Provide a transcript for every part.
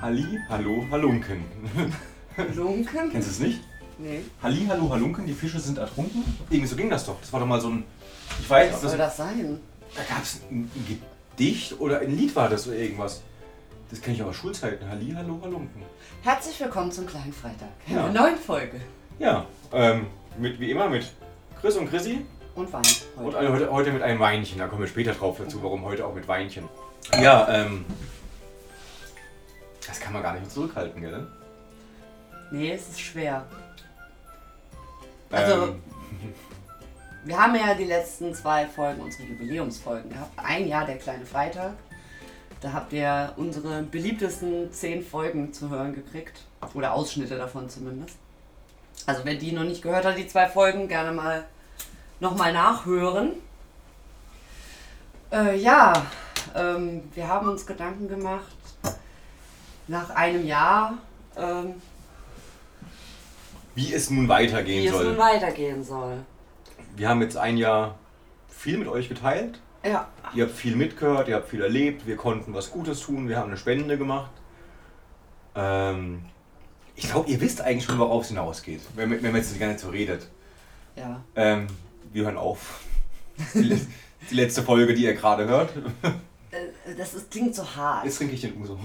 Halli, hallo, halunken. Halunken? Kennst du es nicht? Nee. Halli, hallo, halunken, die Fische sind ertrunken? Irgendwie so ging das doch. Das war doch mal so ein. Ich weiß, Was das, soll das sein? da gab es ein, ein Gedicht oder ein Lied war das oder irgendwas. Das kenne ich aus Schulzeiten. Halli, hallo, halunken. Herzlich willkommen zum kleinen Freitag. Ja. Einer neuen Folge. Ja, ähm, mit, wie immer mit Chris und Chrissy Und Wein und heute. alle- heute, heute mit einem Weinchen. Da kommen wir später drauf dazu, warum heute auch mit Weinchen. Ja, ähm. Das kann man gar nicht mehr zurückhalten, gell? Nee, es ist schwer. Also- Ähm, Wir haben ja die letzten zwei Folgen, unsere Jubiläumsfolgen gehabt. Ein Jahr der kleine Freitag. Da habt ihr unsere beliebtesten zehn Folgen zu hören gekriegt. Oder Ausschnitte davon zumindest. Also wer die noch nicht gehört hat, die zwei Folgen, gerne mal nochmal nachhören. Äh, ja, ähm, wir haben uns Gedanken gemacht, nach einem Jahr, ähm, wie es nun weitergehen wie es soll. nun weitergehen soll. Wir haben jetzt ein Jahr viel mit euch geteilt. Ja, Ihr habt viel mitgehört, ihr habt viel erlebt, wir konnten was Gutes tun, wir haben eine Spende gemacht. Ähm, ich glaube, ihr wisst eigentlich schon, worauf es hinausgeht, wenn, wenn man jetzt gar nicht so redet. ja. Ähm, wir hören auf. Die, die letzte Folge, die ihr gerade hört. Äh, Das ist, klingt so hart. Jetzt trinke ich den Uso.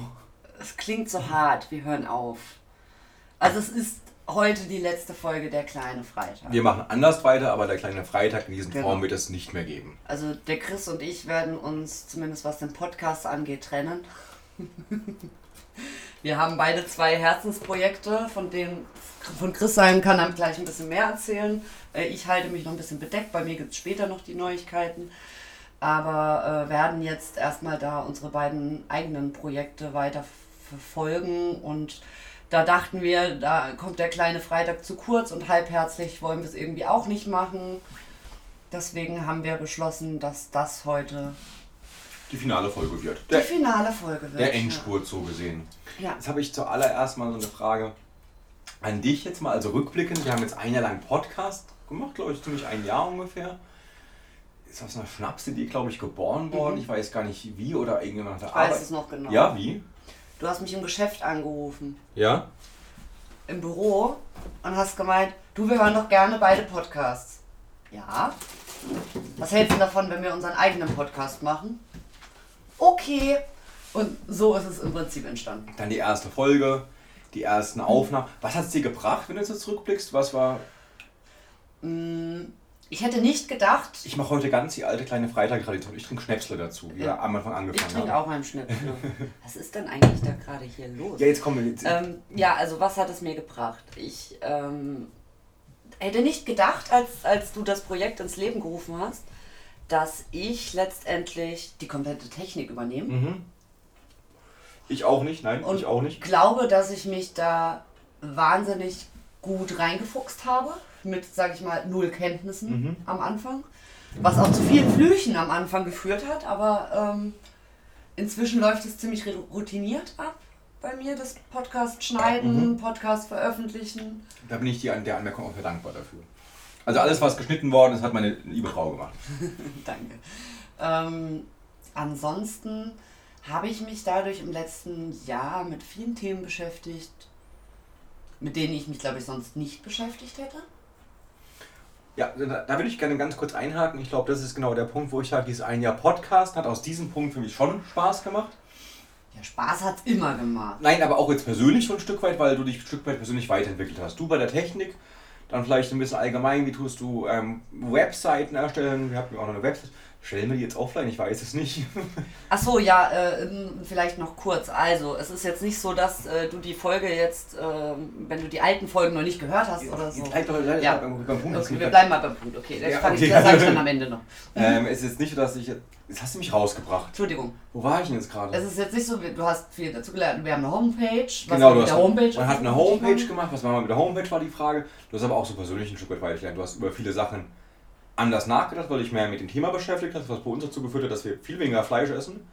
Es klingt so hart. Wir hören auf. Also es ist heute die letzte Folge der kleine Freitag. Wir machen anders weiter, aber der kleine Freitag in diesen Genau. Form wird es nicht mehr geben. Also der Chris und ich werden uns zumindest was den Podcast angeht trennen. Wir haben beide zwei Herzensprojekte, von denen von Chris sein kann er gleich ein bisschen mehr erzählen. Äh, Ich halte mich noch ein bisschen bedeckt, bei mir gibt es später noch die Neuigkeiten. Aber äh, werden jetzt erstmal da unsere beiden eigenen Projekte weiter verfolgen und da dachten wir, da kommt der kleine Freitag zu kurz und halbherzig wollen wir es irgendwie auch nicht machen. Deswegen haben wir beschlossen, dass das heute Die finale Folge wird. die Der, finale Folge wird. der Endspurt so gesehen. Ja. Jetzt habe ich zuallererst mal so eine Frage an dich jetzt mal, also rückblickend. Wir haben jetzt ein Jahr lang Podcast gemacht, glaube ich, ziemlich ein Jahr ungefähr. Ist aus einer Schnapsidee, glaube ich, geboren worden. Mhm. Ich weiß gar nicht wie oder irgendjemand der Ich weiß es noch genau. Ja, wie? Du hast mich im Geschäft angerufen, Ja? im Büro, und hast gemeint, du, wir hören doch gerne beide Podcasts. Ja. Was hältst du davon, wenn wir unseren eigenen Podcast machen? Okay. Und so ist es im Prinzip entstanden. Dann die erste Folge, die ersten Aufnahmen. Was hat es dir gebracht, wenn du jetzt zurückblickst? Was war. Mm, Ich hätte nicht gedacht, Ich mache heute ganz die alte kleine Freitag-Tradition. Ich trinke Schnäpsle dazu, wie Ja. wir am Anfang ich angefangen trinke haben. auch einen Schnäpsel. Was ist denn eigentlich da gerade hier los? Ja, jetzt kommen wir jetzt. Ähm, ja, also was hat es mir gebracht? Ich ähm, hätte nicht gedacht, als, als du das Projekt ins Leben gerufen hast, dass ich letztendlich die komplette Technik übernehme. mhm. Ich auch nicht, nein, Und ich auch nicht. glaube, dass ich mich da wahnsinnig gut reingefuchst habe. Mit, sag ich mal, null Kenntnissen Mhm. am Anfang. Was auch zu vielen Flüchen am Anfang geführt hat, aber ähm, inzwischen läuft es ziemlich routiniert ab bei mir, das Podcast schneiden, Mhm. Podcast veröffentlichen. Da bin ich dir an der Anmerkung auch sehr dankbar dafür. Also alles, was geschnitten worden ist, hat meine liebe Frau gemacht. Danke. Ähm, ansonsten habe ich mich dadurch im letzten Jahr mit vielen Themen beschäftigt, mit denen ich mich, glaube ich, sonst nicht beschäftigt hätte. Ja, da, da würde ich gerne ganz kurz einhaken. Ich glaube, das ist genau der Punkt, wo ich sage, dieses ein Jahr Podcast hat aus diesem Punkt für mich schon Spaß gemacht. Ja, Spaß hat es immer gemacht. Nein, aber auch jetzt persönlich schon ein Stück weit, weil du dich ein Stück weit persönlich weiterentwickelt hast. Du bei der Technik, dann vielleicht ein bisschen allgemein, wie tust du ähm, Webseiten erstellen. Wir haben ja auch noch eine Website. Stellen wir die jetzt offline? Ich weiß es nicht. Ach so, ja, äh, vielleicht noch kurz. Also, es ist jetzt nicht so, dass äh, du die Folge jetzt, ähm, wenn du die alten Folgen noch nicht gehört hast oder so. Bleib doch bleib Ja. beim, beim Punkt. Okay, wir bleiben mal beim Punkt. Okay, das, Ja, okay. Ich, das sage ich dann am Ende noch. ähm, es ist jetzt nicht so, dass ich. Jetzt hast du mich rausgebracht. Entschuldigung. Wo war ich denn jetzt gerade? Es ist jetzt nicht so, du hast viel dazu gelernt. Wir haben eine Homepage. Was Genau, du mit hast, der Homepage man hat eine Homepage gemacht. Was machen wir mit der Homepage, war die Frage. Du hast aber auch so persönlich ein Stück weit weitergelernt. Du hast über viele Sachen anders nachgedacht, weil dich mehr mit dem Thema beschäftigt hast, was bei uns dazu geführt hat, dass wir viel weniger Fleisch essen,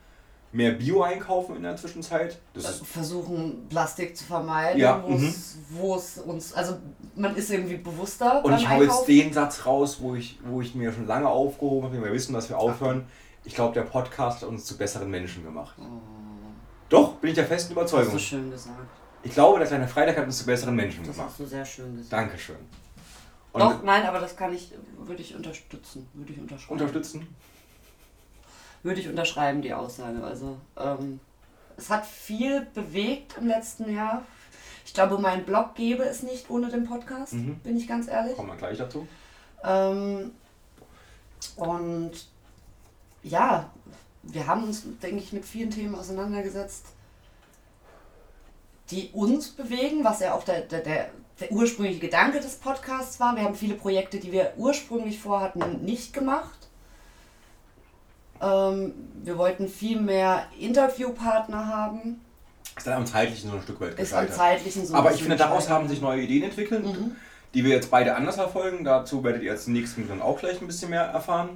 mehr Bio einkaufen in der Zwischenzeit. Das ist, versuchen Plastik zu vermeiden, Ja, wo es- wo es uns, also man ist irgendwie bewusster und ich hau jetzt den Satz raus, wo ich, wo ich mir schon lange aufgehoben habe, wir wissen, dass wir aufhören. Ich glaube, der Podcast hat uns zu besseren Menschen gemacht. Oh. Doch, bin ich der festen Das hast Überzeugung. du schön gesagt. Ich glaube, der kleine Freitag hat uns zu besseren Menschen Das gemacht. hast du sehr schön gesagt. Dankeschön. Und Doch, nein, aber das kann ich, würde ich unterstützen. Würde ich unterschreiben. unterstützen? würde ich unterschreiben, die Aussage. Also, ähm, es hat viel bewegt im letzten Jahr. Ich glaube, mein Blog gäbe es nicht ohne den Podcast, Mhm. bin ich ganz ehrlich. Kommen wir gleich dazu. Ähm, und ja, wir haben uns, denke ich, mit vielen Themen auseinandergesetzt, die uns bewegen, was ja auch der, der, der, der ursprüngliche Gedanke des Podcasts war. Wir haben viele Projekte, die wir ursprünglich vorhatten, nicht gemacht. Ähm, wir wollten viel mehr Interviewpartner haben. Ist dann am zeitlichen so ein Stück weit Ist am gescheitert. zeitlichen so Aber ich finde, daraus gescheitert. haben sich neue Ideen entwickelt, Mhm. die wir jetzt beide anders verfolgen. Dazu werdet ihr jetzt im nächsten dann auch gleich ein bisschen mehr erfahren.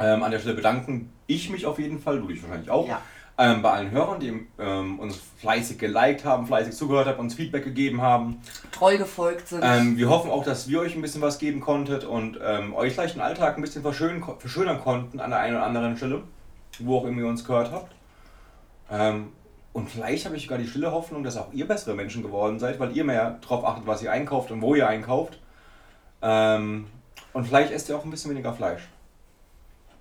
Ähm, an der Stelle bedanken ich mich auf jeden Fall, du dich wahrscheinlich auch, Ja. Ähm, bei allen Hörern, die ähm, uns fleißig geliked haben, fleißig zugehört haben, uns Feedback gegeben haben. Treu gefolgt sind. Ähm, wir hoffen auch, dass wir euch ein bisschen was geben konntet und ähm, euch vielleicht den Alltag ein bisschen verschönern, verschönern konnten an der einen oder anderen Stelle, wo auch immer ihr uns gehört habt. Ähm, und vielleicht habe ich sogar die stille Hoffnung, dass auch ihr bessere Menschen geworden seid, weil ihr mehr darauf achtet, was ihr einkauft und wo ihr einkauft. Ähm, und vielleicht esst ihr auch ein bisschen weniger Fleisch.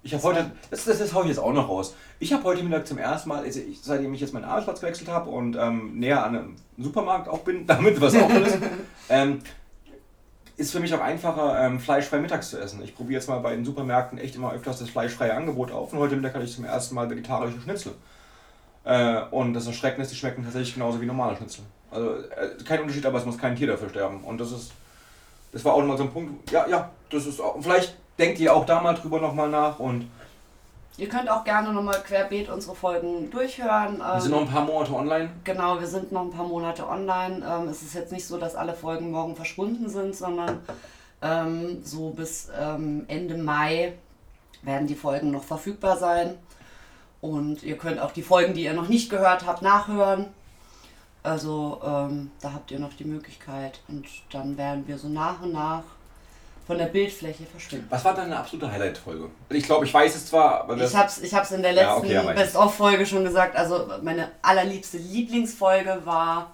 Ich habe heute, das, das, das hau ich jetzt auch noch raus. Ich habe heute Mittag zum ersten Mal, also ich, seitdem ich jetzt meinen Arbeitsplatz gewechselt habe und ähm, näher an einem Supermarkt auch bin, damit was auch ist, ähm, ist für mich auch einfacher, ähm, fleischfrei mittags zu essen. Ich probiere jetzt mal bei den Supermärkten echt immer öfters das fleischfreie Angebot auf und heute Mittag hatte ich zum ersten Mal vegetarische Schnitzel. Äh, und das Erschreckende ist, die schmecken tatsächlich genauso wie normale Schnitzel. Also äh, kein Unterschied, aber es muss kein Tier dafür sterben. Und das ist, das war auch nochmal so ein Punkt, ja, ja, das ist auch, vielleicht denkt ihr auch da mal drüber nochmal nach und Ihr könnt auch gerne nochmal querbeet unsere Folgen durchhören. wir sind noch ein paar Monate online. Genau, wir sind noch ein paar Monate online. Ähm, es ist jetzt nicht so, dass alle Folgen morgen verschwunden sind, sondern ähm, so bis ähm, Ende Mai werden die Folgen noch verfügbar sein. Und ihr könnt auch die Folgen, die ihr noch nicht gehört habt, nachhören. Also ähm, da habt ihr noch die Möglichkeit. Und dann werden wir so nach und nach von der Bildfläche verschwinden. Was war deine absolute Highlight-Folge? Ich glaube, ich weiß es zwar, aber das Ich hab's, ich hab's in der Ja, letzten okay, aber ich- Best-of-Folge schon gesagt. Also meine allerliebste Lieblingsfolge war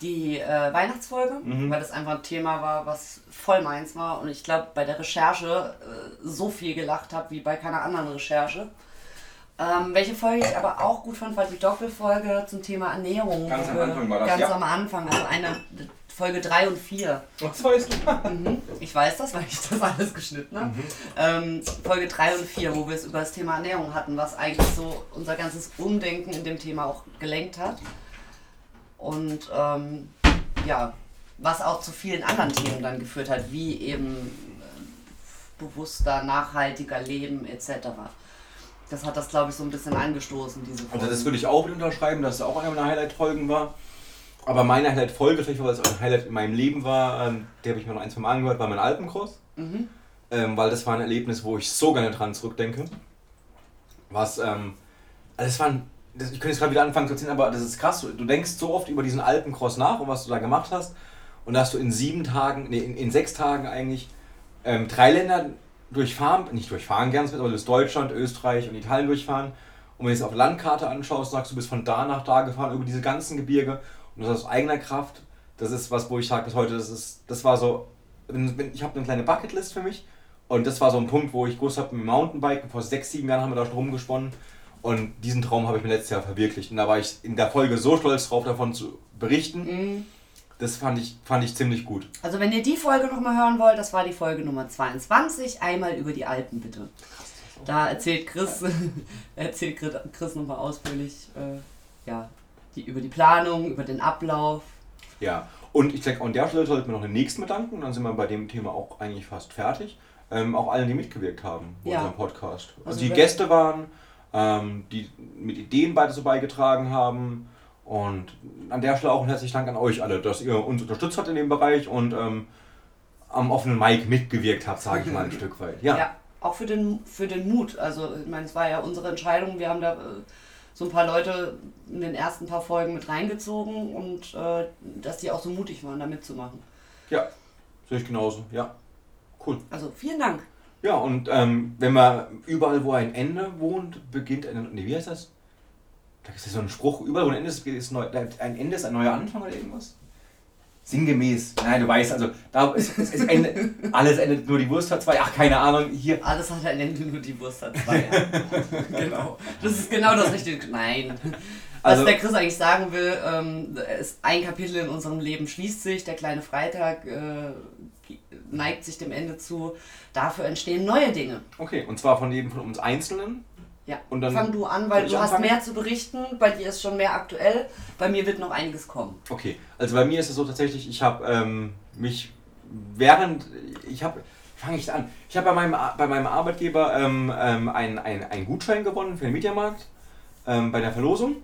die äh, Weihnachtsfolge, Mhm. weil das einfach ein Thema war, was voll meins war. Und ich glaube, bei der Recherche äh, so viel gelacht habe wie bei keiner anderen Recherche. Ähm, welche Folge ich aber auch gut fand, war die Doppelfolge zum Thema Ernährung. Ganz am Anfang war das, Ganz ja. am Anfang, also eine Folge 3 und 4. das weißt du. Mhm. Ich weiß das, weil ich das alles geschnitten habe. Ähm, Folge 3 und 4, wo wir es über das Thema Ernährung hatten, was eigentlich so unser ganzes Umdenken in dem Thema auch gelenkt hat. Und ähm, ja, was auch zu vielen anderen Themen dann geführt hat, wie eben äh, bewusster, nachhaltiger Leben etc. Das hat das, glaube ich, so ein bisschen angestoßen, diese Folge. Also das würde ich auch unterschreiben, dass es auch eine meiner Highlight-Folgen war. Aber meine Highlight-Folge, vielleicht weil es auch ein Highlight in meinem Leben war, ähm, die habe ich mir noch ein, zwei Mal angehört, war mein Alpencross. Mhm. Ähm, weil das war ein Erlebnis, wo ich so gerne dran zurückdenke. Was, ähm, also das war ein, das, ich könnte jetzt gerade wieder anfangen zu erzählen, aber das ist krass. Du, du denkst so oft über diesen Alpencross nach und was du da gemacht hast. Und da hast du in sieben Tagen, nee, in, in sechs Tagen eigentlich ähm, drei Länder durchfahren, nicht durchfahren ganz mit, aber du bist Deutschland, Österreich und Italien durchfahren. Und wenn du es auf Landkarte anschaust, sagst du, bist von da nach da gefahren, über diese ganzen Gebirge und das aus eigener Kraft. Das ist was, wo ich sage bis heute, das ist, das war so, ich habe eine kleine Bucketlist für mich und das war so ein Punkt, wo ich gewusst habe, mit dem Mountainbiken, vor sechs, sieben Jahren haben wir da schon rumgesponnen und diesen Traum habe ich mir letztes Jahr verwirklicht und da war ich in der Folge so stolz drauf, davon zu berichten. Mhm. Das fand ich, fand ich ziemlich gut. Also wenn ihr die Folge nochmal hören wollt, das war die Folge Nummer 22, einmal über die Alpen bitte. Da erzählt Chris, erzählt Chris, Chris nochmal ausführlich äh, ja, die, über die Planung, über den Ablauf. Ja, und ich denke, an der Stelle sollten wir noch den nächsten bedanken dann sind wir bei dem Thema auch eigentlich fast fertig. Ähm, auch allen, die mitgewirkt haben bei Ja. unserem Podcast. Also, Also die Gäste waren, ähm, die mit Ideen beide so beigetragen haben. Und an der Stelle auch ein herzlichen Dank an euch alle, dass ihr uns unterstützt habt in dem Bereich und ähm, am offenen Mic mitgewirkt habt, sage ich mal ein Stück weit. Ja. auch für den, für den Mut. Also ich meine, es war ja unsere Entscheidung. Wir haben da äh, so ein paar Leute in den ersten paar Folgen mit reingezogen und äh, dass die auch so mutig waren, da mitzumachen. ja, sehe ich genauso. Ja, cool. Also vielen Dank. Ja, und ähm, wenn man überall, wo ein Ende wohnt, beginnt ein. Nee, wie heißt das? Da ist ja so ein Spruch, überall wo ein Ende ist, ist neu, ein Ende ist ein neuer Anfang oder irgendwas? Sinngemäß. Nein, du weißt, also da ist, es, es endet, alles endet nur die Wurst hat zwei. Ach, keine Ahnung, hier. Alles hat ein Ende, nur die Wurst hat zwei. genau. Das ist genau das richtige. Nein. Was also, der Chris eigentlich sagen will, ähm, ist ein Kapitel in unserem Leben schließt sich, der kleine Freitag äh, neigt sich dem Ende zu. Dafür entstehen neue Dinge. Okay, und zwar von jedem von uns Einzelnen. Ja, und dann fang du an, weil du hast mehr zu berichten. Bei dir ist schon mehr aktuell. Bei mir wird noch einiges kommen. Okay, also bei mir ist es so tatsächlich, ich habe ähm, mich während, ich habe, fange ich an, ich habe bei meinem, bei meinem Arbeitgeber ähm, ähm, einen ein Gutschein gewonnen für den Mediamarkt ähm, bei der Verlosung.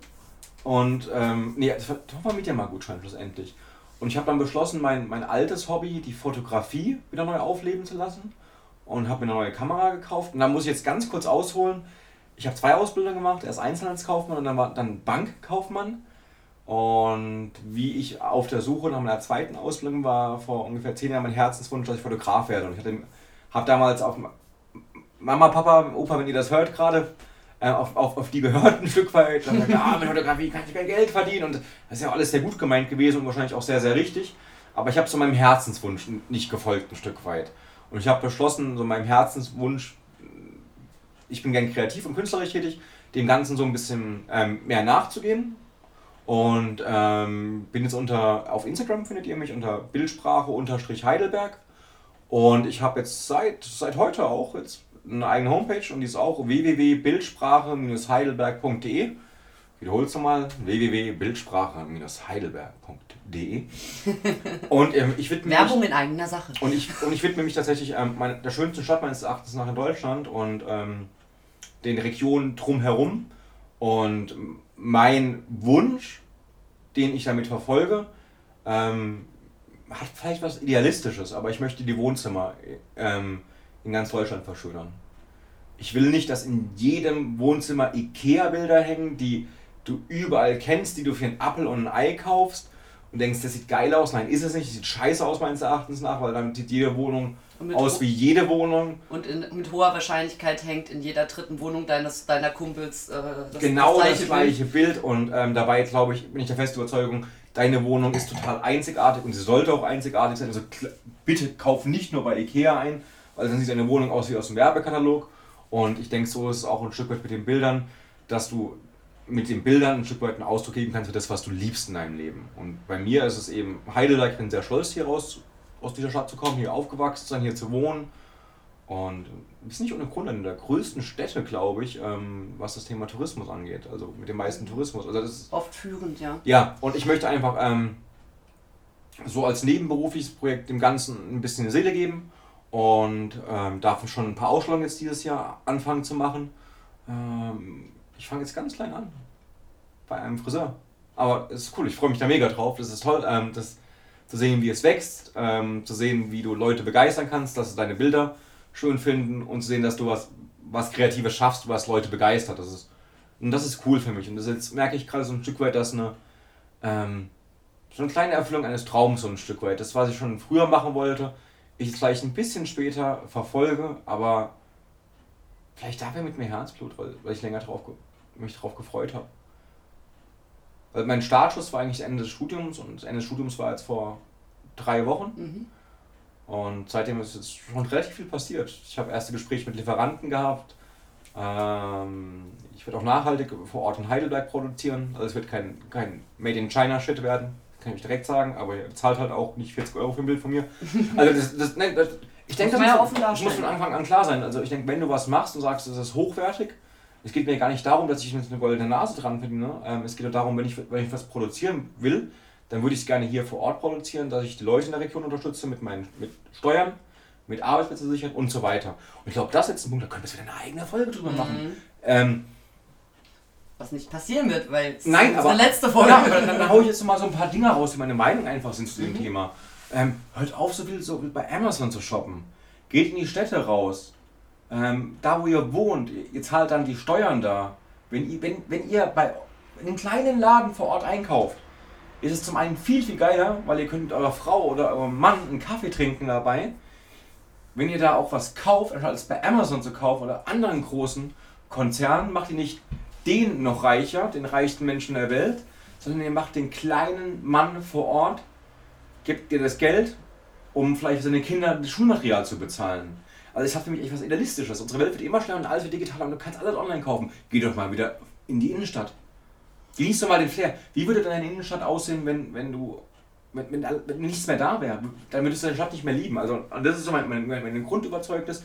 Und, ähm, nee, das war doch mal Mediamarkt-Gutschein schlussendlich. Und ich habe dann beschlossen, mein, mein altes Hobby, die Fotografie, wieder neu aufleben zu lassen. Und habe mir eine neue Kamera gekauft. Und da muss ich jetzt ganz kurz ausholen. Ich habe zwei Ausbildungen gemacht. Erst Einzelhandelskaufmann und dann, war, dann Bankkaufmann. Und wie ich auf der Suche nach meiner zweiten Ausbildung war, vor ungefähr zehn Jahren mein Herzenswunsch, dass ich Fotograf werde. Und ich habe damals auf Mama, Papa, Opa, wenn ihr das hört gerade, äh, auf, auf, auf die gehört ein Stück weit. Dann sagt, ah, mit Fotografie kann ich kein Geld verdienen. Und das ist ja alles sehr gut gemeint gewesen und wahrscheinlich auch sehr, sehr richtig. Aber ich habe so meinem Herzenswunsch nicht gefolgt, ein Stück weit. Und ich habe beschlossen, so meinem Herzenswunsch, ich bin gern kreativ und künstlerisch tätig, dem Ganzen so ein bisschen ähm, mehr nachzugehen. Und ähm, bin jetzt unter, auf Instagram findet ihr mich unter Bildsprache-Heidelberg. Und ich habe jetzt seit, seit heute auch, jetzt eine eigene Homepage und die ist auch www.bildsprache-heidelberg.de. Wiederholst du mal www.bildsprache-heidelberg.de. und ähm, ich widme Werbung mich, in eigener Sache. Und ich, und ich widme mich tatsächlich ähm, meine, der schönsten Stadt meines Erachtens nach in Deutschland und ähm, den Regionen drumherum. Und mein Wunsch, den ich damit verfolge, ähm, hat vielleicht was Idealistisches, aber ich möchte die Wohnzimmer ähm, in ganz Deutschland verschönern. Ich will nicht, dass in jedem Wohnzimmer Ikea-Bilder hängen, die du überall kennst, die du für einen Apfel und ein Ei kaufst und denkst, das sieht geil aus. Nein, ist es nicht. Sieht scheiße aus meines Erachtens nach, weil dann sieht jede Wohnung aus wie jede Wohnung. Und in, mit hoher Wahrscheinlichkeit hängt in jeder dritten Wohnung deines, deiner Kumpels äh, das, genau das gleiche, das gleiche Bild. Bild. Und ähm, dabei, glaube ich, bin ich der festen Überzeugung, deine Wohnung ist total einzigartig und sie sollte auch einzigartig sein. Also bitte kauf nicht nur bei Ikea ein, weil dann sieht deine Wohnung aus wie aus dem Werbekatalog. Und ich denke, so ist es auch ein Stück weit mit den Bildern, dass du mit den Bildern ein Stück weit einen Ausdruck geben kannst für das, was du liebst in deinem Leben. Und bei mir ist es eben Heidelberg, ich bin sehr stolz hier raus, aus dieser Stadt zu kommen, hier aufgewachsen zu sein, hier zu wohnen. Und ist nicht ohne Grund eine der größten Städte, glaube ich, ähm, was das Thema Tourismus angeht. Also mit dem meisten Tourismus. Also das Oft führend, ja. Ja, und ich möchte einfach ähm, so als nebenberufliches Projekt dem Ganzen ein bisschen Seele geben und ähm, darf schon ein paar Ausstellungen jetzt dieses Jahr anfangen zu machen. Ähm, ich fange jetzt ganz klein an. Bei einem Friseur. Aber es ist cool, ich freue mich da mega drauf. Das ist toll, ähm, das, zu sehen, wie es wächst, ähm, zu sehen, wie du Leute begeistern kannst, dass sie deine Bilder schön finden und zu sehen, dass du was, was Kreatives schaffst, was Leute begeistert. Das ist, und das ist cool für mich. Und das jetzt merke ich gerade so ein Stück weit, dass eine, ähm, so eine kleine Erfüllung eines Traums so ein Stück weit. Das, was ich schon früher machen wollte, ich es vielleicht ein bisschen später verfolge, aber vielleicht dafür mit mir Herzblut, weil, weil ich länger drauf, mich darauf gefreut habe. Weil mein Startschuss war eigentlich das Ende des Studiums und das Ende des Studiums war jetzt vor drei Wochen. Mhm. Und seitdem ist jetzt schon relativ viel passiert. Ich habe erste Gespräche mit Lieferanten gehabt. Ähm, ich werde auch nachhaltig vor Ort in Heidelberg produzieren. Also es wird kein, kein Made in China Shit werden kann ich direkt sagen, aber ihr zahlt halt auch nicht 40 Euro für ein Bild von mir. Also das, das, nein, das ich denke, das, muss, das muss von Anfang an klar sein. Also ich denke, wenn du was machst und sagst, das ist hochwertig, es geht mir gar nicht darum, dass ich mit eine goldene Nase dran verdiene. Ähm, es geht darum, wenn ich, wenn ich was produzieren will, dann würde ich es gerne hier vor Ort produzieren, dass ich die Leute in der Region unterstütze mit meinen mit Steuern, mit Arbeitsplätze sichern und so weiter. Und ich glaube, das ist jetzt ein Punkt, da können wir wieder eine eigene Folge drüber mhm. machen. Ähm, was nicht passieren wird, weil es Nein, ist aber, letzte Folge. Ja, aber dann, dann haue ich jetzt mal so ein paar Dinge raus, die meine Meinung einfach sind zu dem mhm. Thema. Ähm, hört auf, so viel so bei Amazon zu shoppen. Geht in die Städte raus. Ähm, da, wo ihr wohnt, ihr zahlt dann die Steuern da. Wenn ihr, wenn, wenn ihr bei einem kleinen Laden vor Ort einkauft, ist es zum einen viel, viel geiler, weil ihr könnt mit eurer Frau oder eurem Mann einen Kaffee trinken dabei. Wenn ihr da auch was kauft, anstatt es bei Amazon zu kaufen oder anderen großen Konzernen, macht ihr nicht den noch reicher, den reichsten Menschen der Welt, sondern ihr macht den kleinen Mann vor Ort, gebt dir das Geld, um vielleicht seine Kinder das Schulmaterial zu bezahlen. Also es hat für mich etwas Idealistisches. Unsere Welt wird immer schneller und alles wird digitaler und du kannst alles online kaufen. Geh doch mal wieder in die Innenstadt. Genieß doch mal den Flair. Wie würde deine Innenstadt aussehen, wenn, wenn du wenn, wenn, wenn nichts mehr da wäre? Dann würdest du deine Stadt nicht mehr lieben. Also das ist so mein, mein, mein Grundüberzeugnis.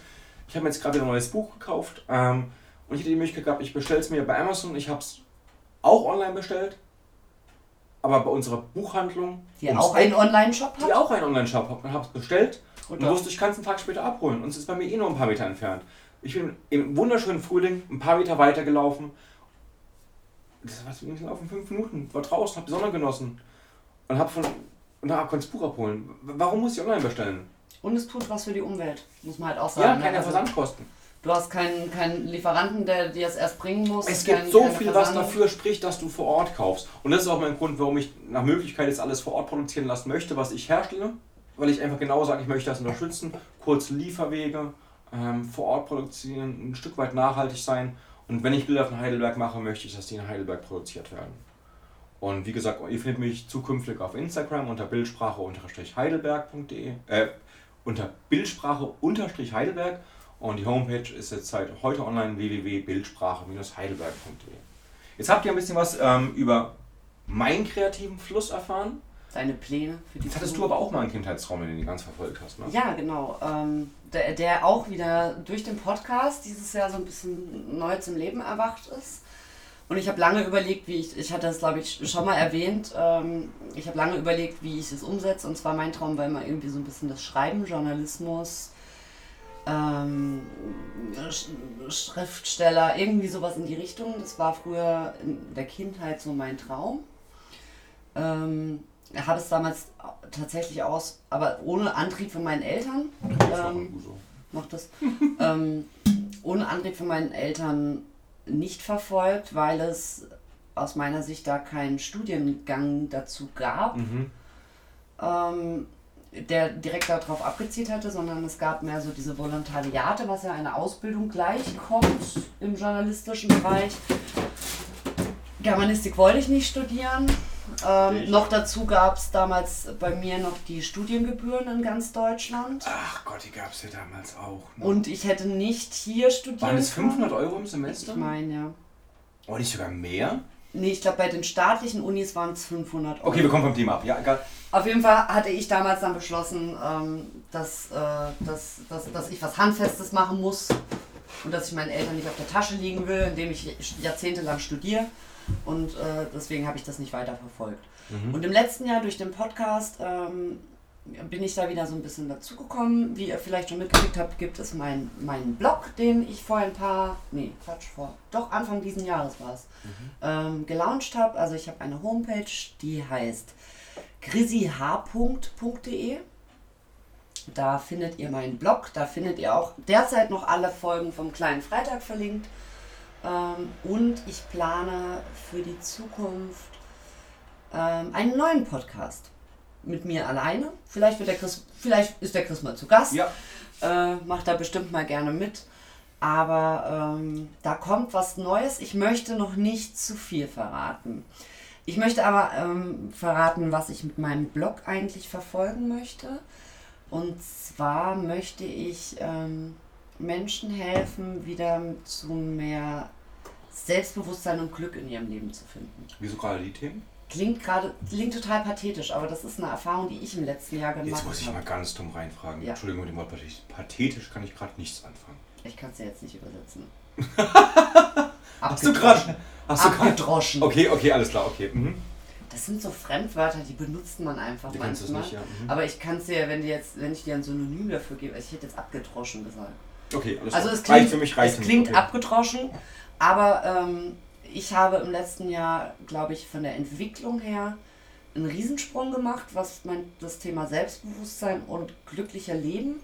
Ich habe mir jetzt gerade ein neues Buch gekauft ähm, und ich hätte die Möglichkeit gehabt, ich bestelle es mir bei Amazon. Ich habe es auch online bestellt aber bei unserer Buchhandlung. Die auch einen Online-Shop hat? Die auch einen Online-Shop hat. Und habe es bestellt und, wusste, ich kann es einen Tag später abholen. Und es ist bei mir eh nur ein paar Meter entfernt. Ich bin im wunderschönen Frühling ein paar Meter weiter gelaufen. Das war was gelaufen, fünf Minuten. War draußen, habe die Sonne genossen. Und habe von. Und habe das Buch abholen. Warum muss ich online bestellen? Und es tut was für die Umwelt, muss man halt auch sagen. Ja, ne? keine also, Versandkosten. Du hast keinen, keinen Lieferanten, der dir es erst bringen muss. Es gibt kein, so viel, was dafür spricht, dass du vor Ort kaufst. Und das ist auch mein Grund, warum ich nach Möglichkeit jetzt alles vor Ort produzieren lassen möchte, was ich herstelle. Weil ich einfach genau sage, ich möchte das unterstützen. Kurze Lieferwege, ähm, vor Ort produzieren, ein Stück weit nachhaltig sein. Und wenn ich Bilder von Heidelberg mache, möchte ich, dass die in Heidelberg produziert werden. Und wie gesagt, ihr findet mich zukünftig auf Instagram unter bildsprache-heidelberg.de, äh, unter bildsprache-heidelberg und die Homepage ist jetzt seit heute online www.bildsprache-heidelberg.de. Jetzt habt ihr ein bisschen was ähm, über meinen kreativen Fluss erfahren. Deine Pläne für die Jetzt hattest du aber auch mal einen Kindheitstraum, den du ganz verfolgt hast, ne? Ja, genau. Ähm, der, der auch wieder durch den Podcast dieses Jahr so ein bisschen neu zum Leben erwacht ist. Und ich habe lange überlegt, wie ich, ich hatte das glaube ich schon mal erwähnt, ähm, ich habe lange überlegt, wie ich es umsetze. Und zwar mein Traum war immer irgendwie so ein bisschen das Schreiben, Journalismus, ähm, Schriftsteller, irgendwie sowas in die Richtung. Das war früher in der Kindheit so mein Traum. Ähm, hat es damals tatsächlich aus, aber ohne Antrieb von meinen Eltern. Ähm, macht das. ähm, ohne Antrieb von meinen Eltern nicht verfolgt, weil es aus meiner Sicht da keinen Studiengang dazu gab. Mhm. Ähm, der direkt darauf abgezielt hatte, sondern es gab mehr so diese Volontariate, was ja eine Ausbildung gleichkommt im journalistischen Bereich. Germanistik wollte ich nicht studieren. Ähm, noch dazu gab es damals bei mir noch die Studiengebühren in ganz Deutschland. Ach Gott, die gab es ja damals auch. Ne? Und ich hätte nicht hier studiert. Waren es 500 Euro im Semester? Ich meine, ja. Oh, nicht sogar mehr? Nee, ich glaube, bei den staatlichen Unis waren es 500 Euro. Okay, wir kommen vom Thema ab. Ja, egal. Auf jeden Fall hatte ich damals dann beschlossen, ähm, dass, äh, dass, dass, dass ich was Handfestes machen muss und dass ich meinen Eltern nicht auf der Tasche liegen will, indem ich jahrzehntelang studiere. Und äh, deswegen habe ich das nicht weiter verfolgt. Mhm. Und im letzten Jahr durch den Podcast ähm, bin ich da wieder so ein bisschen dazugekommen. Wie ihr vielleicht schon mitgekriegt habt, gibt es meinen mein Blog, den ich vor ein paar, nee, Quatsch, vor, doch Anfang diesen Jahres war es, mhm. ähm, gelauncht habe. Also ich habe eine Homepage, die heißt chrissyh.de. Da findet ihr meinen Blog, da findet ihr auch derzeit noch alle Folgen vom kleinen Freitag verlinkt. Ähm, und ich plane für die Zukunft ähm, einen neuen Podcast mit mir alleine. Vielleicht, wird der Chris, vielleicht ist der Chris mal zu Gast. Ja. Äh, macht da bestimmt mal gerne mit. Aber ähm, da kommt was Neues. Ich möchte noch nicht zu viel verraten. Ich möchte aber ähm, verraten, was ich mit meinem Blog eigentlich verfolgen möchte. Und zwar möchte ich ähm, Menschen helfen, wieder zu mehr Selbstbewusstsein und Glück in ihrem Leben zu finden. Wieso gerade die Themen? Klingt gerade, klingt total pathetisch, aber das ist eine Erfahrung, die ich im letzten Jahr gemacht habe. Jetzt muss ich hab. mal ganz dumm reinfragen. Ja. Entschuldigung mit dem Wort pathetisch. Pathetisch kann ich gerade nichts anfangen. Ich kann es ja jetzt nicht übersetzen. Hast du gerade... Abgedroschen. Okay, okay, alles klar, okay. Mhm. Das sind so Fremdwörter, die benutzt man einfach die manchmal. Nicht, ja. mhm. Aber ich kann es dir, wenn, jetzt, wenn ich dir ein Synonym dafür gebe, ich hätte jetzt abgedroschen gesagt. Okay, alles also. Es klingt, reicht für mich, reicht Es klingt okay. abgedroschen, aber ähm, ich habe im letzten Jahr, glaube ich, von der Entwicklung her einen Riesensprung gemacht, was mein, das Thema Selbstbewusstsein und glücklicher Leben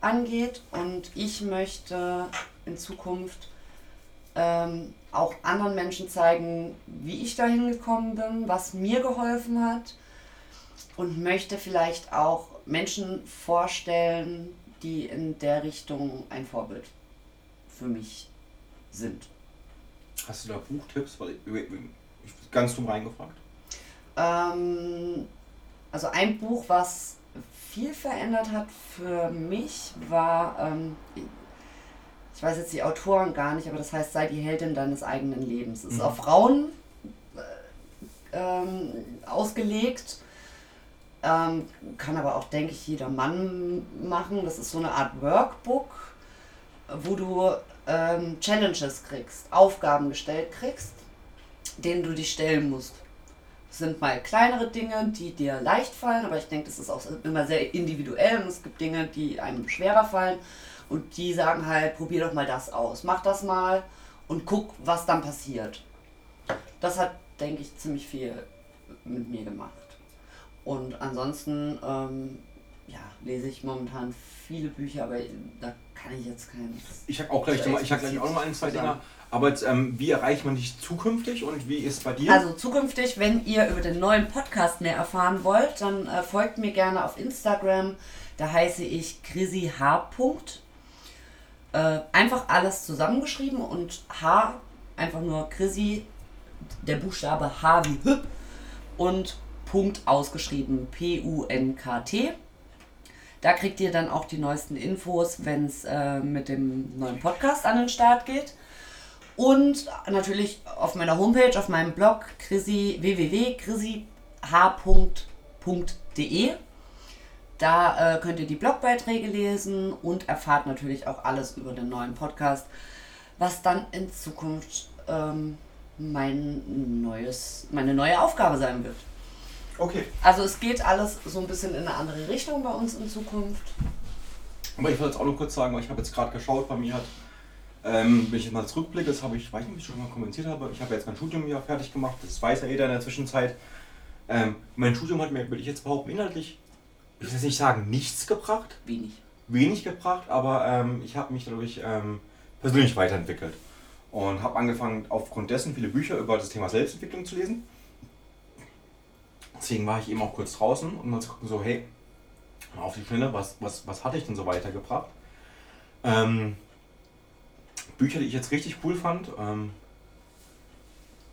angeht. Und ich möchte in Zukunft ähm, auch anderen Menschen zeigen, wie ich dahin gekommen bin, was mir geholfen hat. Und möchte vielleicht auch Menschen vorstellen, die in der Richtung ein Vorbild für mich sind. Hast du da Buchtipps? Weil ich, ich, ganz dumm reingefragt. Ähm, also ein Buch, was viel verändert hat für mich, war, ähm, ich weiß jetzt die Autoren gar nicht, aber das heißt, sei die Heldin deines eigenen Lebens. Es ist mhm. auf Frauen äh, ähm, ausgelegt, ähm, kann aber auch, denke ich, jeder Mann machen. Das ist so eine Art Workbook, wo du ähm, Challenges kriegst, Aufgaben gestellt kriegst, denen du dich stellen musst. Das sind mal kleinere Dinge, die dir leicht fallen, aber ich denke, das ist auch immer sehr individuell und es gibt Dinge, die einem schwerer fallen und die sagen halt, probier doch mal das aus, mach das mal und guck, was dann passiert. Das hat, denke ich, ziemlich viel mit mir gemacht. Und ansonsten ähm, ja, lese ich momentan viele Bücher, aber da kann ich jetzt keinen. Ich habe auch gleich, ich hab gleich auch noch mal ein, zwei Dinge. Aber jetzt, ähm, wie erreicht man dich zukünftig und wie ist bei dir? Also zukünftig, wenn ihr über den neuen Podcast mehr erfahren wollt, dann äh, folgt mir gerne auf Instagram. Da heiße ich Chrissy H. Äh, einfach alles zusammengeschrieben und H, einfach nur Chrissy, der Buchstabe H wie Hüb und Punkt ausgeschrieben, P-U-N-K-T. Da kriegt ihr dann auch die neuesten Infos, wenn es äh, mit dem neuen Podcast an den Start geht. Und natürlich auf meiner Homepage, auf meinem Blog www.chrissy.h.de. Da äh, könnt ihr die Blogbeiträge lesen und erfahrt natürlich auch alles über den neuen Podcast, was dann in Zukunft ähm, mein neues, meine neue Aufgabe sein wird. Okay. Also es geht alles so ein bisschen in eine andere Richtung bei uns in Zukunft. Aber ich wollte jetzt auch noch kurz sagen, weil ich habe jetzt gerade geschaut, bei mir hat, ähm, wenn ich jetzt mal zurückblicke, das habe ich, weiß nicht, ob ich schon mal kommentiert habe, ich habe jetzt mein Studium ja fertig gemacht, das weiß ja jeder in der Zwischenzeit. Ähm, mein Studium hat mir, würde ich jetzt behaupten, inhaltlich, ich will jetzt nicht sagen, nichts gebracht. Wenig. Wenig gebracht, aber ähm, ich habe mich dadurch ähm, persönlich weiterentwickelt. Und habe angefangen, aufgrund dessen viele Bücher über das Thema Selbstentwicklung zu lesen. Deswegen war ich eben auch kurz draußen, um mal zu gucken, so, hey, auf die Schnelle, was, was, was hatte ich denn so weitergebracht? Ähm, Bücher, die ich jetzt richtig cool fand, ähm,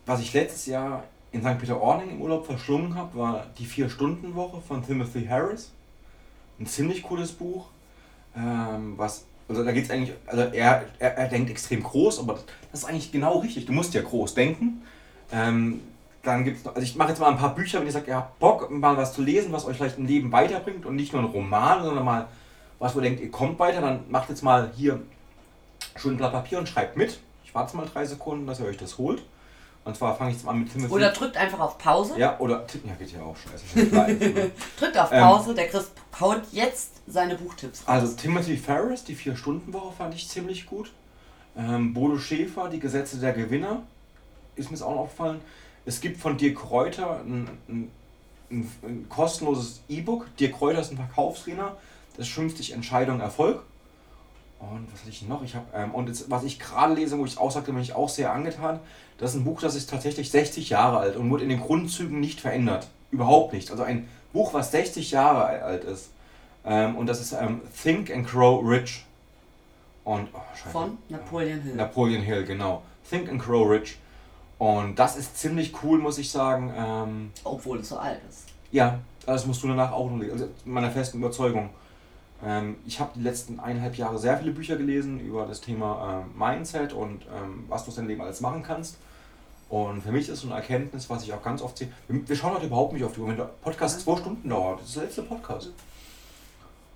was ich letztes Jahr in St. Peter-Ording im Urlaub verschlungen habe, war Die Vier-Stunden-Woche von Timothy Harris. Ein ziemlich cooles Buch, ähm, was, also da geht es eigentlich, also er, er, er denkt extrem groß, aber das ist eigentlich genau richtig. Du musst ja groß denken. Ähm, dann gibt es, also ich mache jetzt mal ein paar Bücher, wenn ihr sagt, ihr habt Bock, mal was zu lesen, was euch vielleicht im Leben weiterbringt und nicht nur ein Roman, sondern mal was, wo ihr denkt, ihr kommt weiter, dann macht jetzt mal hier schön ein Blatt Papier und schreibt mit. Ich warte mal drei Sekunden, dass ihr euch das holt. Und zwar fange ich jetzt mal mit Timothy. Oder drückt einfach auf Pause. Ja, oder ja, geht ja auch scheiße. drückt auf Pause, ähm, der Chris haut jetzt seine Buchtipps raus. Also Timothy Ferris, die Vier-Stunden-Woche fand ich ziemlich gut. Ähm, Bodo Schäfer, die Gesetze der Gewinner, ist mir auch noch aufgefallen. Es gibt von Dirk Kräuter ein, ein, ein, ein kostenloses E-Book. Dirk Kräuter ist ein Verkaufstrainer. Das schimpft sich Entscheidung Erfolg. Und was hatte ich noch? Ich habe ähm, und jetzt, was ich gerade lese, wo ich auch sagte, bin ich auch sehr angetan. Das ist ein Buch, das ist tatsächlich 60 Jahre alt und wurde in den Grundzügen nicht verändert. Überhaupt nicht. Also ein Buch, was 60 Jahre alt ist. Ähm, und das ist ähm, Think and Grow Rich. Und, oh, Von Napoleon Hill. Napoleon Hill, genau. Think and Grow Rich. Und das ist ziemlich cool, muss ich sagen. Ähm, Obwohl es so alt ist. Ja, das musst du danach auch noch lesen. Also meiner festen Überzeugung. Ähm, ich habe die letzten eineinhalb Jahre sehr viele Bücher gelesen über das Thema äh, Mindset und ähm, was du aus deinem Leben alles machen kannst. Und für mich ist so eine Erkenntnis, was ich auch ganz oft sehe. Wir, wir schauen heute überhaupt nicht auf die Uhr. Wenn der Podcast zwei Stunden dauert, das ist der letzte Podcast.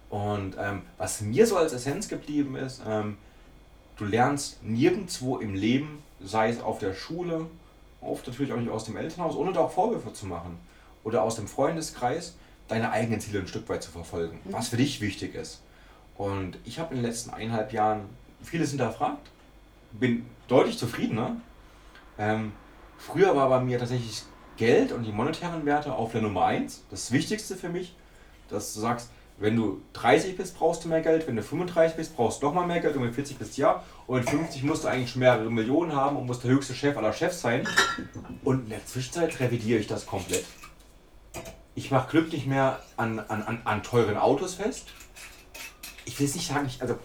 Und ähm, was mir so als Essenz geblieben ist, ähm, du lernst nirgendwo im Leben sei es auf der Schule, oft natürlich auch nicht aus dem Elternhaus, ohne da auch Vorwürfe zu machen. Oder aus dem Freundeskreis, deine eigenen Ziele ein Stück weit zu verfolgen, mhm. was für dich wichtig ist. Und ich habe in den letzten eineinhalb Jahren vieles hinterfragt, bin deutlich zufriedener. Ähm, früher war bei mir tatsächlich Geld und die monetären Werte auf der Nummer 1, das Wichtigste für mich, dass du sagst, wenn du 30 bist, brauchst du mehr Geld. Wenn du 35 bist, brauchst du noch mal mehr Geld. Und wenn du 40 bist, ja. Und mit 50 musst du eigentlich schon mehrere Millionen haben und musst der höchste Chef aller Chefs sein. Und in der Zwischenzeit revidiere ich das komplett. Ich mache Glück nicht mehr an, an, an, an teuren Autos fest. Ich will es nicht sagen, ich, also.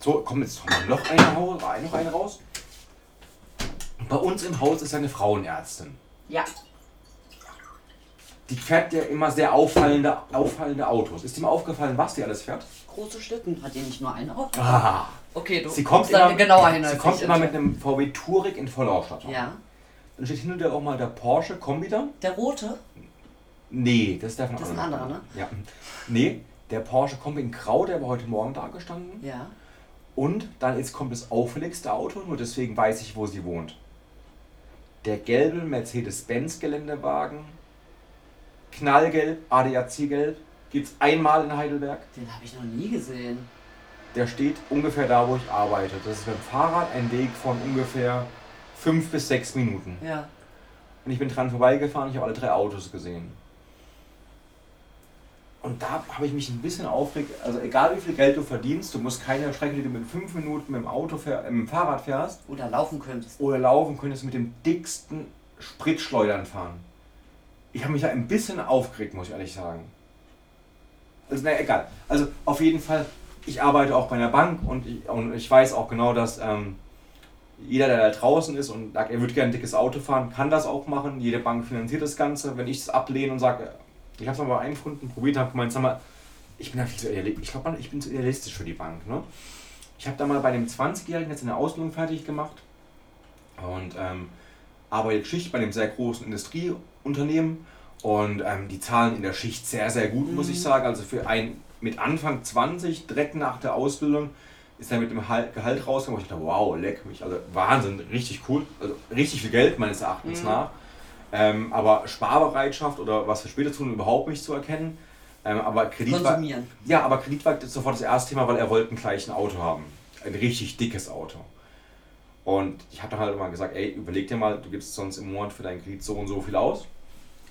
So, komm jetzt noch eine, noch eine raus. Bei uns im Haus ist eine Frauenärztin. Ja. Die fährt ja immer sehr auffallende, auffallende Autos. Ist dir mal aufgefallen, was die alles fährt? Große Schlitten. Hat die nicht nur eine Auto? Ah. Okay, du Sie kommt immer, genauer hin. sie kommt immer mit einem VW Touareg in Vollausstattung. Ja. Dann steht hin und wieder auch mal der Porsche Kombi da. Der rote? Nee, das ist der von Das ist ein anderer, ne? Ja. Nee, der Porsche Kombi in Grau, der war heute Morgen da gestanden. Ja. Und dann jetzt kommt das auffälligste Auto, nur deswegen weiß ich, wo sie wohnt. Der gelbe Mercedes-Benz Geländewagen, knallgelb, ADAC-gelb, gibt's einmal in Heidelberg. Den habe ich noch nie gesehen. Der steht ungefähr da, wo ich arbeite. Das ist mit dem Fahrrad ein Weg von ungefähr fünf bis sechs Minuten. Ja. Und ich bin dran vorbeigefahren, ich habe alle drei Autos gesehen. Und da habe ich mich ein bisschen aufgeregt. Also egal wie viel Geld du verdienst, du musst keine Strecke, die du mit fünf Minuten mit dem Auto fähr, äh, mit dem Fahrrad fährst Oder laufen könntest. oder laufen könntest mit dem dicksten Spritschleudern fahren. Ich habe mich da ein bisschen aufgeregt, muss ich ehrlich sagen. Also, na egal. Also auf jeden Fall, ich arbeite auch bei einer Bank und ich, und ich weiß auch genau, dass ähm, jeder, der da draußen ist und sagt, er würde gerne ein dickes Auto fahren, kann das auch machen. Jede Bank finanziert das Ganze. Wenn ich es ablehne und sage, ich habe es mal bei einem Kunden probiert, habe gemeint, sag mal, ich bin da viel zu. Ich glaube, ich bin zu idealistisch für die Bank. Ne? Ich habe da mal bei dem 20-Jährigen jetzt eine Ausbildung fertig gemacht und ähm, arbeitet Schicht bei einem sehr großen Industrieunternehmen und ähm, die zahlen in der Schicht sehr, sehr gut, muss ich sagen. Also für einen mit Anfang 20, direkt nach der Ausbildung, ist er mit dem Hal- Gehalt rausgekommen. Ich dachte, wow, leck mich. Also Wahnsinn, richtig cool. Also richtig viel Geld meines Erachtens Mhm. nach. Ähm, aber Sparbereitschaft oder was für später tun, überhaupt nicht zu erkennen. Ähm, aber Kredit war, ja, aber Kredit war sofort das erste Thema, weil er wollte gleich ein Auto haben. Ein richtig dickes Auto. Und ich habe dann halt immer gesagt, ey, überleg dir mal, du gibst sonst im Monat für deinen Kredit so und so viel aus.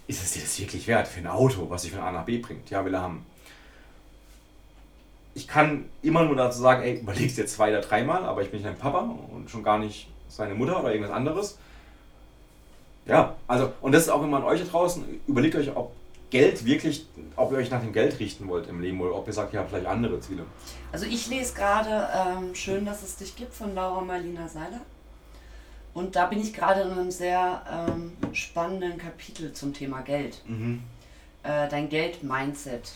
Ist es dir das wirklich wert für ein Auto, was dich von A nach B bringt? Ja, will er haben. Ich kann immer nur dazu sagen, ey, überleg's dir zwei oder dreimal, aber ich bin nicht dein Papa und schon gar nicht seine Mutter oder irgendwas anderes. Ja, also, und das ist auch immer an euch da draußen, überlegt euch, ob Geld wirklich, ob ihr euch nach dem Geld richten wollt im Leben oder ob ihr sagt, ihr habt vielleicht andere Ziele. Also ich lese gerade ähm, Schön, dass es dich gibt von Laura Marlina Seiler. Und da bin ich gerade in einem sehr ähm, spannenden Kapitel zum Thema Geld. Mhm. Äh, dein Geld-Mindset.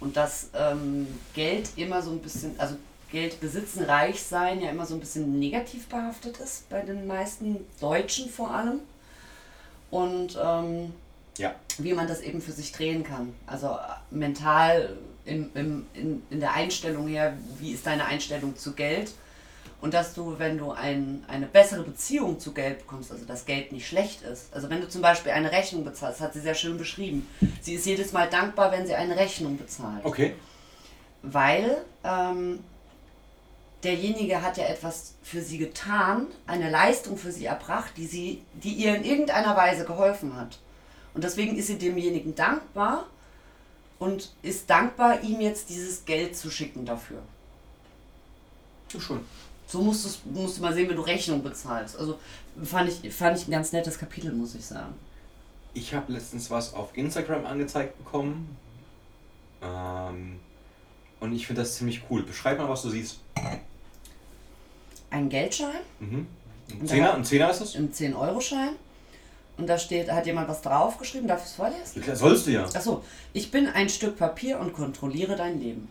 Und dass ähm, Geld immer so ein bisschen, also Geld besitzen, reich sein, ja immer so ein bisschen negativ behaftet ist, bei den meisten Deutschen vor allem. Und ähm, Ja. wie man das eben für sich drehen kann. Also äh, mental im, im, in, in der Einstellung her, wie ist deine Einstellung zu Geld? Und dass du, wenn du ein, eine bessere Beziehung zu Geld bekommst, also dass Geld nicht schlecht ist. Also wenn du zum Beispiel eine Rechnung bezahlst, hat sie sehr schön beschrieben. Sie ist jedes Mal dankbar, wenn sie eine Rechnung bezahlt. Okay. Weil ähm, derjenige hat ja etwas für sie getan, eine Leistung für sie erbracht, die, sie, die ihr in irgendeiner Weise geholfen hat. Und deswegen ist sie demjenigen dankbar und ist dankbar, ihm jetzt dieses Geld zu schicken dafür. Schon. So musst, musst du mal sehen, wenn du Rechnung bezahlst. Also fand ich, fand ich ein ganz nettes Kapitel, muss ich sagen. Ich habe letztens was auf Instagram angezeigt bekommen. Ähm, und ich finde das ziemlich cool. Beschreib mal, was du siehst. Ein Geldschein, Mhm. Ein Zehner, ein Zehner ist es? ein 10-Euro-Schein. Und da steht, hat jemand was draufgeschrieben, darf ich es vorlesen? Sollst du ja. Achso, ich bin ein Stück Papier und kontrolliere dein Leben.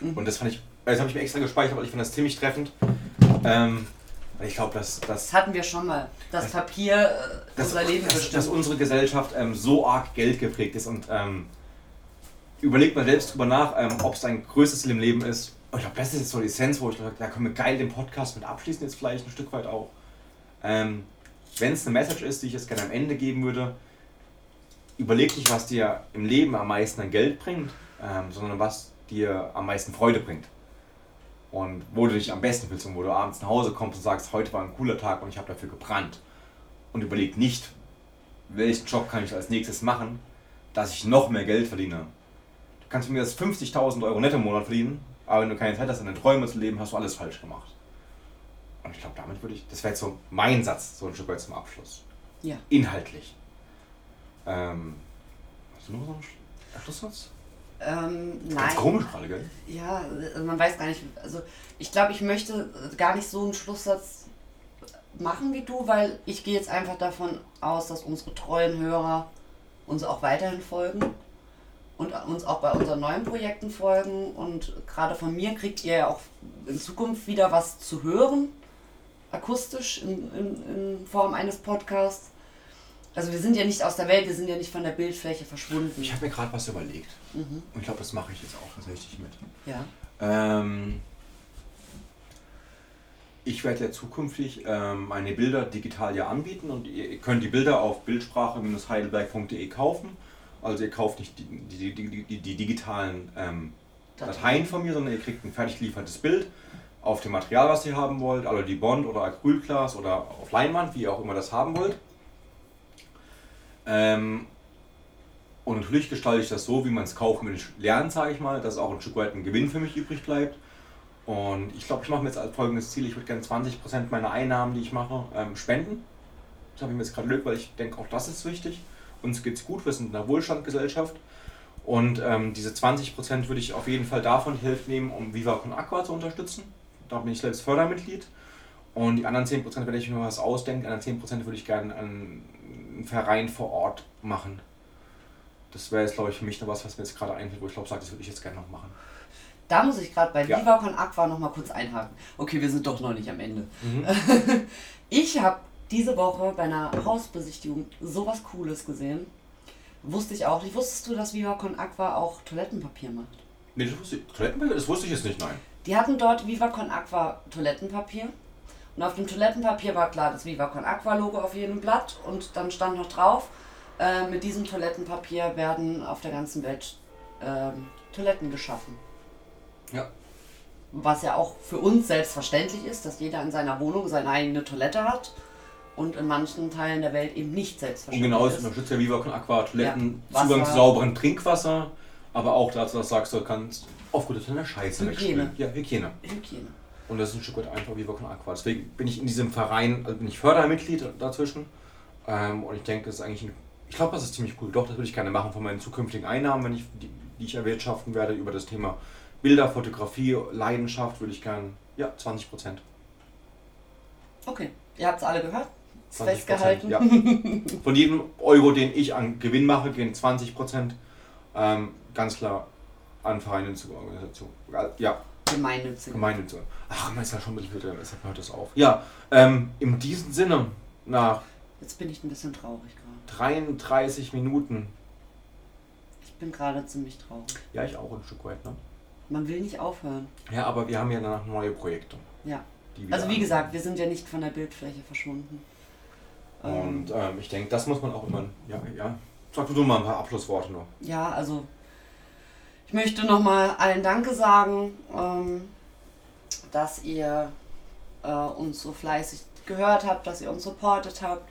Und das fand ich, das habe ich mir extra gespeichert, weil ich fand das ziemlich treffend. Ähm, ich glaube, dass, dass, Das hatten wir schon mal. Das Papier äh, dass, unser Leben dass, dass bestimmt. unsere Gesellschaft ähm, so arg Geld geprägt ist. Und ähm, überlegt mal selbst drüber nach, ähm, ob es dein größtes Ziel im Leben ist. Und ich glaube, das ist jetzt so die Essenz, wo ich sage, da können wir geil den Podcast mit abschließen, jetzt vielleicht ein Stück weit auch. Ähm, Wenn es eine Message ist, die ich jetzt gerne am Ende geben würde, überleg nicht, was dir im Leben am meisten an Geld bringt, ähm, sondern was dir am meisten Freude bringt. Und wo du dich am besten fühlst und wo du abends nach Hause kommst und sagst, heute war ein cooler Tag und ich habe dafür gebrannt. Und überleg nicht, welchen Job kann ich als nächstes machen, dass ich noch mehr Geld verdiene. Du kannst mir das 50.000 Euro netto im Monat verdienen, aber wenn du keine Zeit hast, deine Träume zu leben, hast du alles falsch gemacht. Und ich glaube, damit würde ich, das wäre jetzt so mein Satz, so ein Stück weit zum Abschluss. Ja. Inhaltlich. Ähm, hast du noch so einen Sch- Schlusssatz? Ähm, nein. Ganz komisch gerade, gell? Ja, also man weiß gar nicht. Also ich glaube, ich möchte gar nicht so einen Schlusssatz machen wie du, weil ich gehe jetzt einfach davon aus, dass unsere treuen Hörer uns auch weiterhin folgen und uns auch bei unseren neuen Projekten folgen. Und gerade von mir kriegt ihr ja auch in Zukunft wieder was zu hören, akustisch in, in, in Form eines Podcasts. Also wir sind ja nicht aus der Welt, wir sind ja nicht von der Bildfläche verschwunden. Ich habe mir gerade was überlegt. Mhm. Und ich glaube, das mache ich jetzt auch tatsächlich mit. Ja. Ähm, ich werde ja zukünftig ähm, meine Bilder digital ja anbieten und ihr könnt die Bilder auf bildsprache-heidelberg.de kaufen. Also ihr kauft nicht die, die, die, die, die digitalen ähm, Dateien von mir, sondern ihr kriegt ein fertig geliefertes Bild auf dem Material, was ihr haben wollt, also die Bond oder Acrylglas oder auf Leinwand, wie ihr auch immer das haben wollt. Ähm, und natürlich gestalte ich das so, wie man es kaufmännisch lernt, sage ich mal, dass auch ein Stück weit ein Gewinn für mich übrig bleibt. Und ich glaube, ich mache mir jetzt als folgendes Ziel, ich würde gerne 20% meiner Einnahmen, die ich mache, ähm, spenden. Das habe ich mir jetzt gerade gelöst, weil ich denke, auch das ist wichtig. Uns geht es gut, wir sind in einer Wohlstandgesellschaft. Und ähm, diese 20% würde ich auf jeden Fall davon Hälfte nehmen, um Viva Con Aqua zu unterstützen. Da bin ich selbst Fördermitglied. Und die anderen 10%, wenn ich mir was ausdenke, die anderen 10% würde ich gerne an einen Verein vor Ort machen. Das wäre jetzt, glaube ich, für mich noch was, was mir jetzt gerade einfällt, wo ich glaube, das würde ich jetzt gerne noch machen. Da muss ich gerade bei ja. Viva Con Aqua noch mal kurz einhaken. Okay, wir sind doch noch nicht am Ende. Mhm. ich habe diese Woche bei einer Hausbesichtigung sowas Cooles gesehen. Wusste ich auch nicht. Wusstest du, dass Viva Con Aqua auch Toilettenpapier macht? Nee, das wusste ich. Toilettenpapier? Das wusste ich jetzt nicht, nein. Die hatten dort Viva Con Aqua Toilettenpapier. Und auf dem Toilettenpapier war klar das Viva Con Aqua Logo auf jedem Blatt. Und dann stand noch drauf, äh, mit diesem Toilettenpapier werden auf der ganzen Welt äh, Toiletten geschaffen. Ja. Was ja auch für uns selbstverständlich ist, dass jeder in seiner Wohnung seine eigene Toilette hat und in manchen Teilen der Welt eben nicht selbstverständlich und genau, ist. Und genau, unterstützt ja Viva Con Aqua Toiletten, ja, Zugang zu sauberem Trinkwasser, aber auch dazu, dass du sagst, du kannst auf gute deine Scheiße Hygiene. Ja, Hygiene. Hygiene. Und das ist ein Stück weit einfach Viva Con Aqua. Deswegen bin ich in diesem Verein, also bin ich Fördermitglied dazwischen. Ähm, und ich denke, das ist eigentlich ein, ich glaube, das ist ziemlich cool. Doch, das würde ich gerne machen von meinen zukünftigen Einnahmen, wenn ich, die, die ich erwirtschaften werde über das Thema Bilder, Fotografie, Leidenschaft würde ich gerne, ja, 20 Prozent. Okay, ihr habt es alle gehört? Festgehalten. Ja. Von jedem Euro, den ich an Gewinn mache, gehen 20 Prozent ähm, ganz klar an gemeinnützige Organisation. Ja. Gemeinnützige. Gemeinnützige. Ach, man ist ja schon ein bisschen drin, deshalb hört das auf. Ja, ähm, in diesem Sinne, nach. Jetzt bin ich ein bisschen traurig gerade. 33 Minuten. Ich bin gerade ziemlich traurig. Ja, ich auch ein Stück weit, ne? Man will nicht aufhören. Ja, aber wir haben ja danach neue Projekte. Ja. Also wie gesagt, wir sind ja nicht von der Bildfläche verschwunden. Und ähm, ich denke, das muss man auch immer. Ja, ja. Sag du mal ein paar Abschlussworte noch. Ja, also ich möchte nochmal allen Danke sagen, ähm, dass ihr äh, uns so fleißig gehört habt, dass ihr uns supportet habt,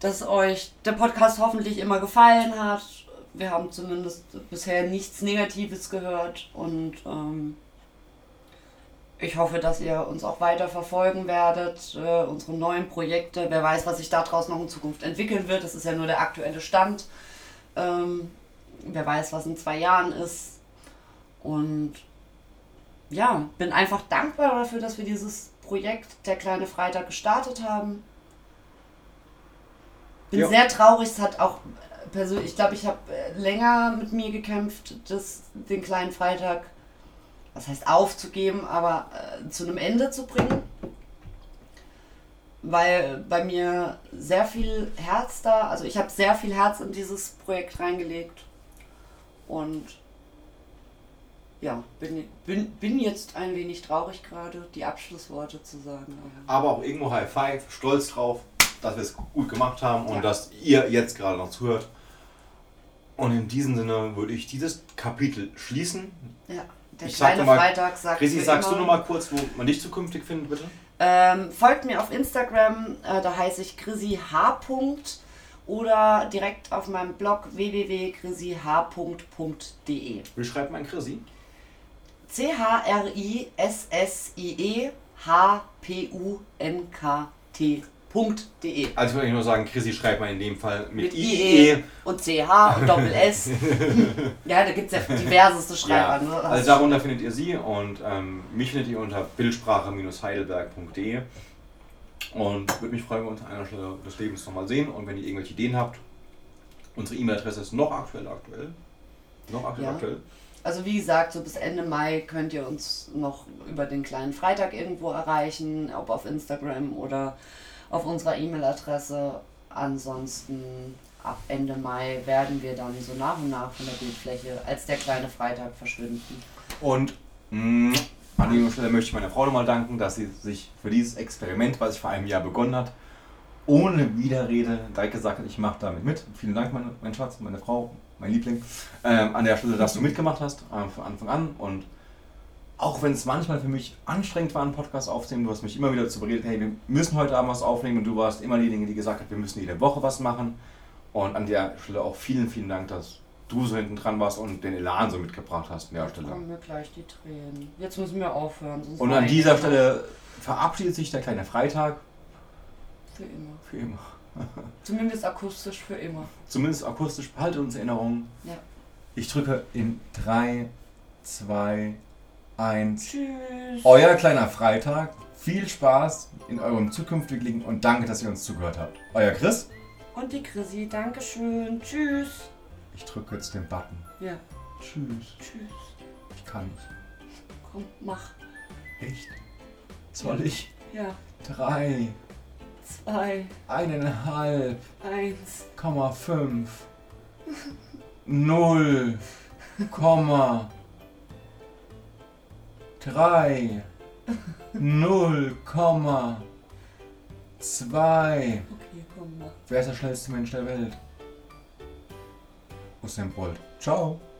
dass euch der Podcast hoffentlich immer gefallen hat wir haben zumindest bisher nichts Negatives gehört und ähm, ich hoffe, dass ihr uns auch weiter verfolgen werdet, äh, unsere neuen Projekte. Wer weiß, was sich daraus noch in Zukunft entwickeln wird. Das ist ja nur der aktuelle Stand. Ähm, wer weiß, was in zwei Jahren ist. Und ja, bin einfach dankbar dafür, dass wir dieses Projekt Der kleine Freitag gestartet haben. Bin ja. sehr traurig, es hat auch persönlich, ich glaube, ich habe äh, länger mit mir gekämpft, das, den kleinen Freitag, was heißt aufzugeben, aber äh, zu einem Ende zu bringen. Weil bei mir sehr viel Herz da, also ich habe sehr viel Herz in dieses Projekt reingelegt. Und ja, bin, bin, bin jetzt ein wenig traurig gerade, die Abschlussworte zu sagen. Aber auch irgendwo High Five, stolz drauf, dass wir es gut gemacht haben und ja. dass ihr jetzt gerade noch zuhört. Und in diesem Sinne würde ich dieses Kapitel schließen. Ja, der ich kleine mal, Freitag sagt. Chrissy, sagst immer, du nochmal kurz, wo man dich zukünftig findet, bitte? Ähm, folgt mir auf Instagram, äh, da heiße ich Chrissy H. oder direkt auf meinem Blog www.chrissyh.de. Wie schreibt man Chrissy? C-H-R-I-S-S-I-E H-P-U-N-K-T www.ch.de. Also würde ich nur sagen, Chrissy schreibt mal in dem Fall mit, mit IE, IE und CH und Doppel S. ja, da gibt es ja diverseste Schreiber. Ja, ne? Also darunter findet ihr sie und ähm, mich findet ihr unter bildsprache-heidelberg.de. Und würde mich freuen, wenn wir uns an einer Stelle des Lebens nochmal sehen. Und wenn ihr irgendwelche Ideen habt, unsere E-Mail-Adresse ist noch aktuell aktuell. Noch aktuell Ja. aktuell. Also wie gesagt, so bis Ende Mai könnt ihr uns noch über den kleinen Freitag irgendwo erreichen, ob auf Instagram oder auf unserer E-Mail-Adresse. Ansonsten ab Ende Mai werden wir dann so nach und nach von der Bildfläche als der kleine Freitag verschwinden. Und mh, an dieser Stelle möchte ich meiner Frau nochmal danken, dass sie sich für dieses Experiment, was ich vor einem Jahr begonnen hat, ohne Widerrede direkt gesagt hat, ich mache damit mit. Vielen Dank, meine, mein Schatz, meine Frau, mein Liebling, ähm, an der Stelle, dass du mitgemacht hast äh, von Anfang an. Und auch wenn es manchmal für mich anstrengend war, einen Podcast aufzunehmen, du hast mich immer wieder dazu beredet, hey, wir müssen heute Abend was aufnehmen und du warst immer diejenige, die gesagt hat, wir müssen jede Woche was machen. Und an der Stelle auch vielen, vielen Dank, dass du so hinten dran warst und den Elan so mitgebracht hast an der Stelle. Kommen mir gleich die Tränen. Jetzt müssen wir aufhören. Und an dieser. Stelle verabschiedet sich der kleine Freitag Für immer. für immer. Zumindest akustisch für immer. Zumindest akustisch behaltet uns in Erinnerung. Ja. Ich drücke in 3, 2, 1. Tschüss. Euer kleiner Freitag. Viel Spaß in eurem zukünftigen und danke, dass ihr uns zugehört habt. Euer Chris. Und die Chrissy, Dankeschön. Tschüss. Ich drücke jetzt den Button. Ja, Tschüss. tschüss. Ich kann nicht. Komm, mach. Echt? Soll ich? Ja, Drei, zwei, eineinhalb, eins. Komma fünf, null, Komma, drei, null, Komma, zwei. Okay, komm, mach. Wer ist der schnellste Mensch der Welt? o Sam Paulo. Ciao!